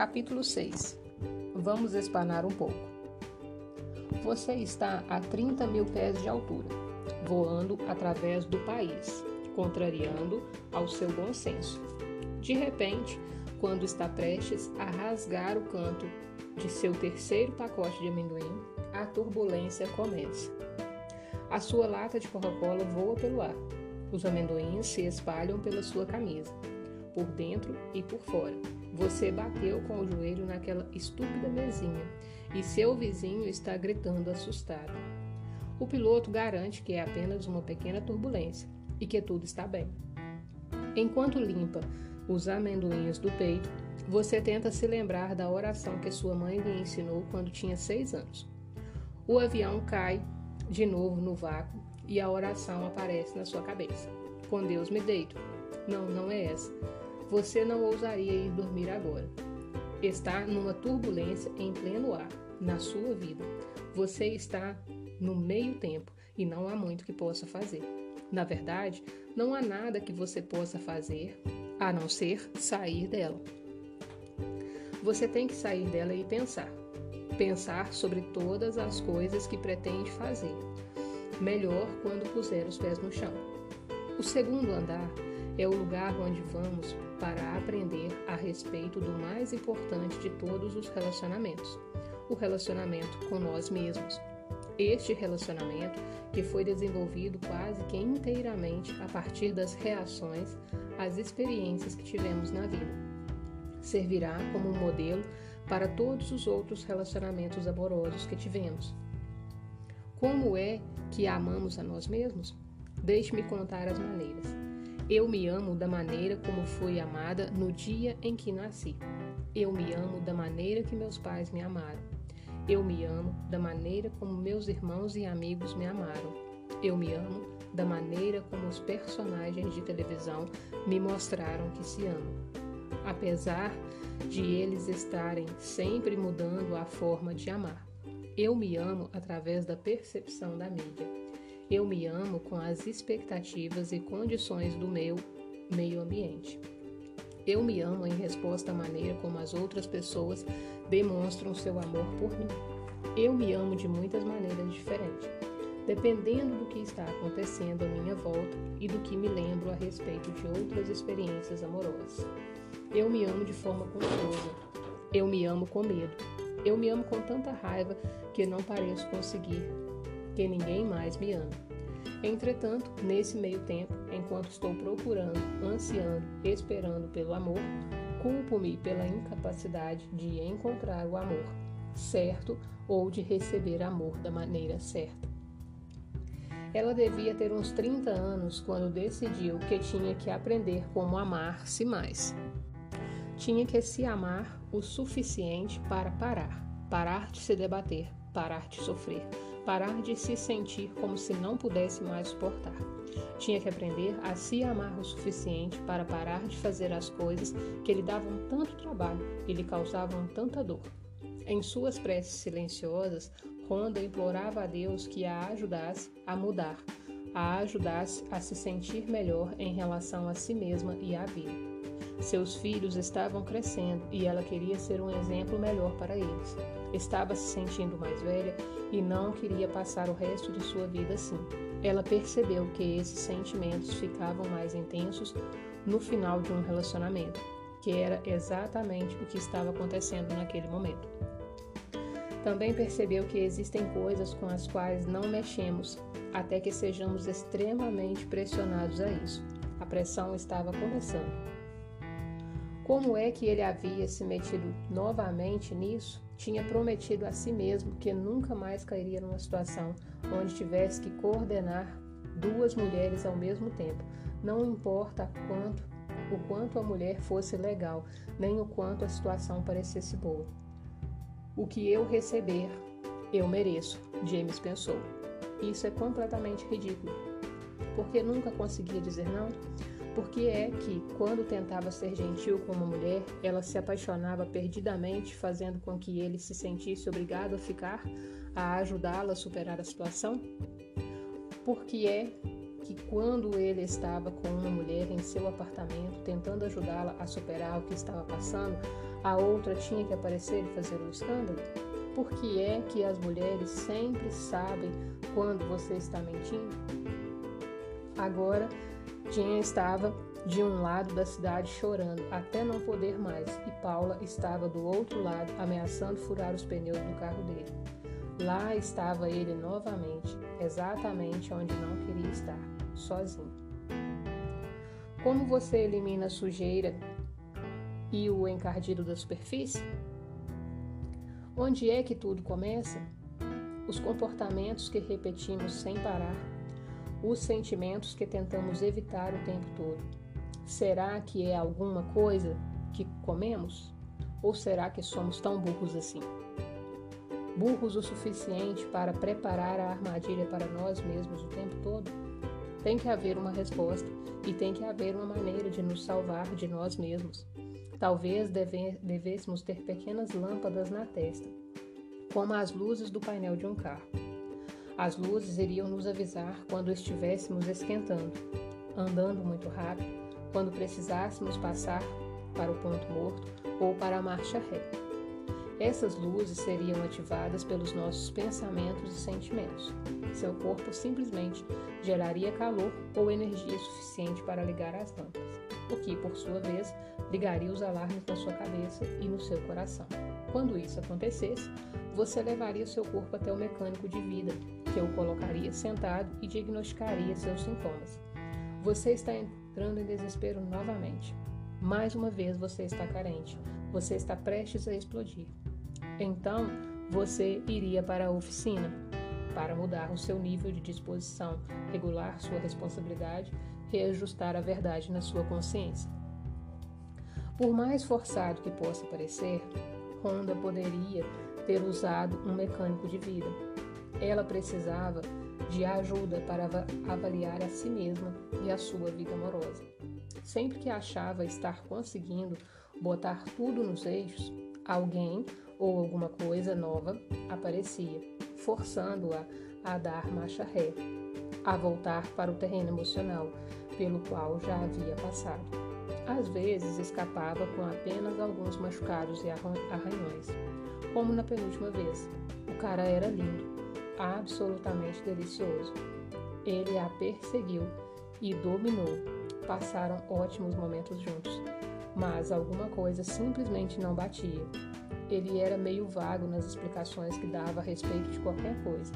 Capítulo 6 Vamos espanar um pouco. Você está a 30 mil pés de altura, voando através do país, contrariando ao seu bom senso. De repente, quando está prestes a rasgar o canto de seu terceiro pacote de amendoim, a turbulência começa. A sua lata de Coca-Cola voa pelo ar. Os amendoins se espalham pela sua camisa, por dentro e por fora. Você bateu com o joelho naquela estúpida mesinha e seu vizinho está gritando assustado. O piloto garante que é apenas uma pequena turbulência e que tudo está bem. Enquanto limpa os amendoins do peito, você tenta se lembrar da oração que sua mãe lhe ensinou quando tinha seis anos. O avião cai de novo no vácuo e a oração aparece na sua cabeça. Com Deus me deito. Não, não é essa. Você não ousaria ir dormir agora. Está numa turbulência em pleno ar, na sua vida. Você está no meio tempo e não há muito que possa fazer. Na verdade, não há nada que você possa fazer a não ser sair dela. Você tem que sair dela e pensar. Pensar sobre todas as coisas que pretende fazer. Melhor quando puser os pés no chão. O segundo andar é o lugar onde vamos para aprender a respeito do mais importante de todos os relacionamentos, o relacionamento com nós mesmos. Este relacionamento, que foi desenvolvido quase que inteiramente a partir das reações às experiências que tivemos na vida, servirá como um modelo para todos os outros relacionamentos amorosos que tivemos. Como é que amamos a nós mesmos? Deixe-me contar as maneiras. Eu me amo da maneira como fui amada no dia em que nasci. Eu me amo da maneira que meus pais me amaram. Eu me amo da maneira como meus irmãos e amigos me amaram. Eu me amo da maneira como os personagens de televisão me mostraram que se amam. Apesar de eles estarem sempre mudando a forma de amar. Eu me amo através da percepção da mídia. Eu me amo com as expectativas e condições do meu meio ambiente. Eu me amo em resposta à maneira como as outras pessoas demonstram seu amor por mim. Eu me amo de muitas maneiras diferentes, dependendo do que está acontecendo à minha volta e do que me lembro a respeito de outras experiências amorosas. Eu me amo de forma confusa. Eu me amo com medo. Eu me amo com tanta raiva que não pareço conseguir que ninguém mais me ame. Entretanto, nesse meio tempo, enquanto estou procurando, ansiando, esperando pelo amor, culpo-me pela incapacidade de encontrar o amor certo ou de receber amor da maneira certa. Ela devia ter uns 30 anos quando decidiu que tinha que aprender como amar-se mais. Tinha que se amar o suficiente para parar, parar de se debater, parar de sofrer, parar de se sentir como se não pudesse mais suportar. Tinha que aprender a se amar o suficiente para parar de fazer as coisas que lhe davam tanto trabalho e lhe causavam tanta dor. Em suas preces silenciosas, Ronda implorava a Deus que a ajudasse a mudar, a ajudasse a se sentir melhor em relação a si mesma e à vida. Seus filhos estavam crescendo e ela queria ser um exemplo melhor para eles. Estava se sentindo mais velha e não queria passar o resto de sua vida assim. Ela percebeu que esses sentimentos ficavam mais intensos no final de um relacionamento, que era exatamente o que estava acontecendo naquele momento. Também percebeu que existem coisas com as quais não mexemos até que sejamos extremamente pressionados a isso. A pressão estava começando. Como é que ele havia se metido novamente nisso? Tinha prometido a si mesmo que nunca mais cairia numa situação onde tivesse que coordenar duas mulheres ao mesmo tempo. Não importa quanto, o quanto a mulher fosse legal, nem o quanto a situação parecesse boa. O que eu receber, eu mereço, James pensou. Isso é completamente ridículo. Porque nunca conseguia dizer não? Porque é que, quando tentava ser gentil com uma mulher, ela se apaixonava perdidamente, fazendo com que ele se sentisse obrigado a ficar, a ajudá-la a superar a situação? Porque é que quando ele estava com uma mulher em seu apartamento tentando ajudá-la a superar o que estava passando, a outra tinha que aparecer e fazer um escândalo? Por que é que as mulheres sempre sabem quando você está mentindo? Agora, Jean estava de um lado da cidade chorando até não poder mais e Paula estava do outro lado ameaçando furar os pneus do carro dele. Lá estava ele novamente, exatamente onde não queria estar, sozinho. Como você elimina a sujeira e o encardido da superfície? Onde é que tudo começa? Os comportamentos que repetimos sem parar, os sentimentos que tentamos evitar o tempo todo. Será que é alguma coisa que comemos? Ou será que somos tão burros assim? burros o suficiente para preparar a armadilha para nós mesmos o tempo todo? Tem que haver uma resposta e tem que haver uma maneira de nos salvar de nós mesmos. Talvez deve, devêssemos ter pequenas lâmpadas na testa, como as luzes do painel de um carro. As luzes iriam nos avisar quando estivéssemos esquentando, andando muito rápido, quando precisássemos passar para o ponto morto ou para a marcha ré. Essas luzes seriam ativadas pelos nossos pensamentos e sentimentos. Seu corpo simplesmente geraria calor ou energia suficiente para ligar as lâmpadas, o que, por sua vez, ligaria os alarmes na sua cabeça e no seu coração. Quando isso acontecesse, você levaria seu corpo até o mecânico de vida, que o colocaria sentado e diagnosticaria seus sintomas. Você está entrando em desespero novamente. Mais uma vez você está carente. Você está prestes a explodir. Então, você iria para a oficina para mudar o seu nível de disposição, regular sua responsabilidade, reajustar a verdade na sua consciência. Por mais forçado que possa parecer, Honda poderia ter usado um mecânico de vida. Ela precisava de ajuda para avaliar a si mesma e a sua vida amorosa. Sempre que achava estar conseguindo botar tudo nos eixos, alguém ou alguma coisa nova aparecia, forçando-a a dar marcha ré, a voltar para o terreno emocional pelo qual já havia passado. Às vezes escapava com apenas alguns machucados e arranhões, como na penúltima vez. O cara era lindo, absolutamente delicioso. Ele a perseguiu e dominou. Passaram ótimos momentos juntos, mas alguma coisa simplesmente não batia ele era meio vago nas explicações que dava a respeito de qualquer coisa.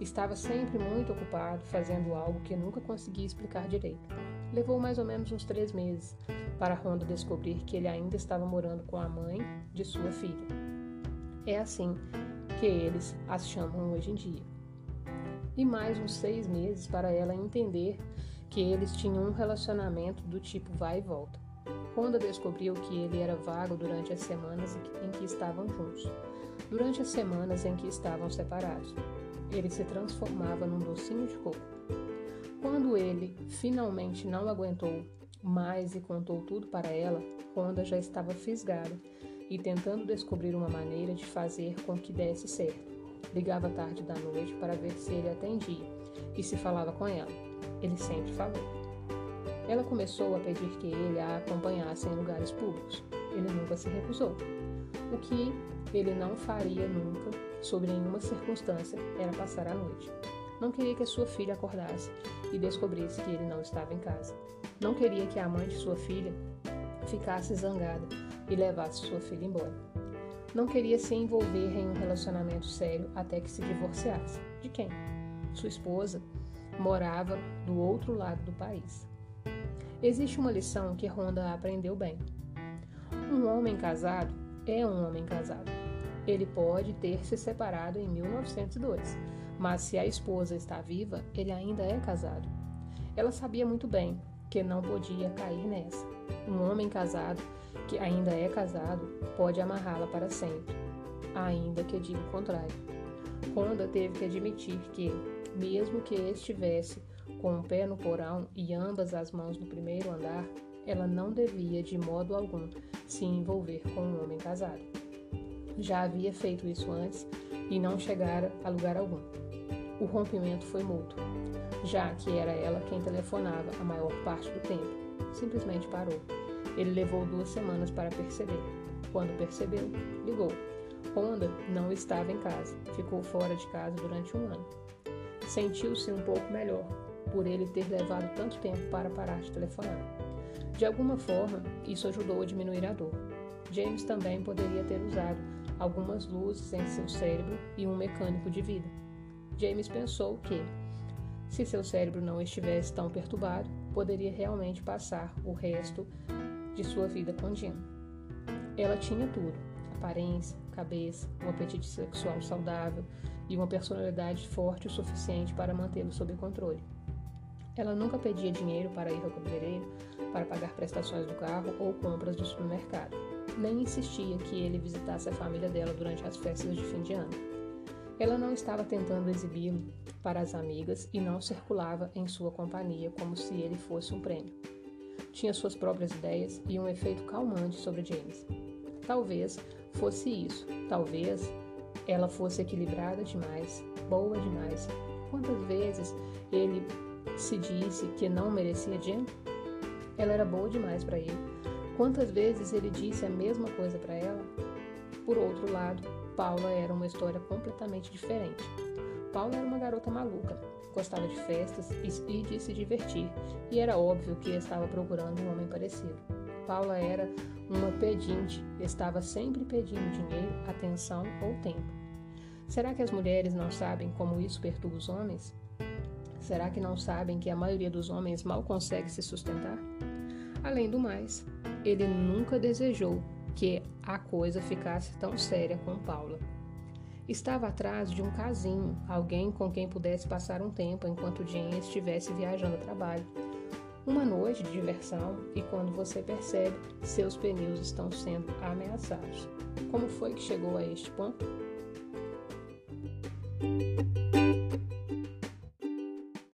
Estava sempre muito ocupado fazendo algo que nunca conseguia explicar direito. Levou mais ou menos uns três meses para Honda descobrir que ele ainda estava morando com a mãe de sua filha. É assim que eles as chamam hoje em dia. E mais uns seis meses para ela entender que eles tinham um relacionamento do tipo vai e volta. Honda descobriu que ele era vago durante as semanas em que estavam juntos, durante as semanas em que estavam separados. Ele se transformava num docinho de coco. Quando ele finalmente não aguentou mais e contou tudo para ela, Honda já estava fisgada e tentando descobrir uma maneira de fazer com que desse certo. Ligava tarde da noite para ver se ele atendia e se falava com ela. Ele sempre falou. Ela começou a pedir que ele a acompanhasse em lugares públicos. Ele nunca se recusou. O que ele não faria nunca, sob nenhuma circunstância, era passar a noite. Não queria que a sua filha acordasse e descobrisse que ele não estava em casa. Não queria que a mãe de sua filha ficasse zangada e levasse sua filha embora. Não queria se envolver em um relacionamento sério até que se divorciasse. De quem? Sua esposa morava do outro lado do país. Existe uma lição que Honda aprendeu bem. Um homem casado é um homem casado. Ele pode ter se separado em 1902, mas se a esposa está viva, ele ainda é casado. Ela sabia muito bem que não podia cair nessa. Um homem casado, que ainda é casado, pode amarrá-la para sempre, ainda que diga o contrário. Honda teve que admitir que, mesmo que estivesse com um pé no porão e ambas as mãos no primeiro andar, ela não devia de modo algum se envolver com um homem casado. Já havia feito isso antes e não chegara a lugar algum. O rompimento foi mútuo, já que era ela quem telefonava a maior parte do tempo. Simplesmente parou. Ele levou duas semanas para perceber. Quando percebeu, ligou. Honda não estava em casa, ficou fora de casa durante um ano. Sentiu-se um pouco melhor por ele ter levado tanto tempo para parar de telefonar. De alguma forma, isso ajudou a diminuir a dor. James também poderia ter usado algumas luzes em seu cérebro e um mecânico de vida. James pensou que, se seu cérebro não estivesse tão perturbado, poderia realmente passar o resto de sua vida com Jim. Ela tinha tudo: aparência, cabeça, um apetite sexual saudável e uma personalidade forte o suficiente para mantê-lo sob controle. Ela nunca pedia dinheiro para ir ao cabeleireiro, para pagar prestações do carro ou compras do supermercado. Nem insistia que ele visitasse a família dela durante as festas de fim de ano. Ela não estava tentando exibi-lo para as amigas e não circulava em sua companhia como se ele fosse um prêmio. Tinha suas próprias ideias e um efeito calmante sobre James. Talvez fosse isso, talvez ela fosse equilibrada demais, boa demais. Quantas vezes ele se disse que não merecia Jen? Ela era boa demais para ele. Quantas vezes ele disse a mesma coisa para ela? Por outro lado, Paula era uma história completamente diferente. Paula era uma garota maluca, gostava de festas e de se divertir, e era óbvio que estava procurando um homem parecido. Paula era uma pedinte, estava sempre pedindo dinheiro, atenção ou tempo. Será que as mulheres não sabem como isso perturba os homens? Será que não sabem que a maioria dos homens mal consegue se sustentar? Além do mais, ele nunca desejou que a coisa ficasse tão séria com Paula. Estava atrás de um casinho, alguém com quem pudesse passar um tempo enquanto Jane estivesse viajando a trabalho. Uma noite de diversão e quando você percebe, seus pneus estão sendo ameaçados. Como foi que chegou a este ponto?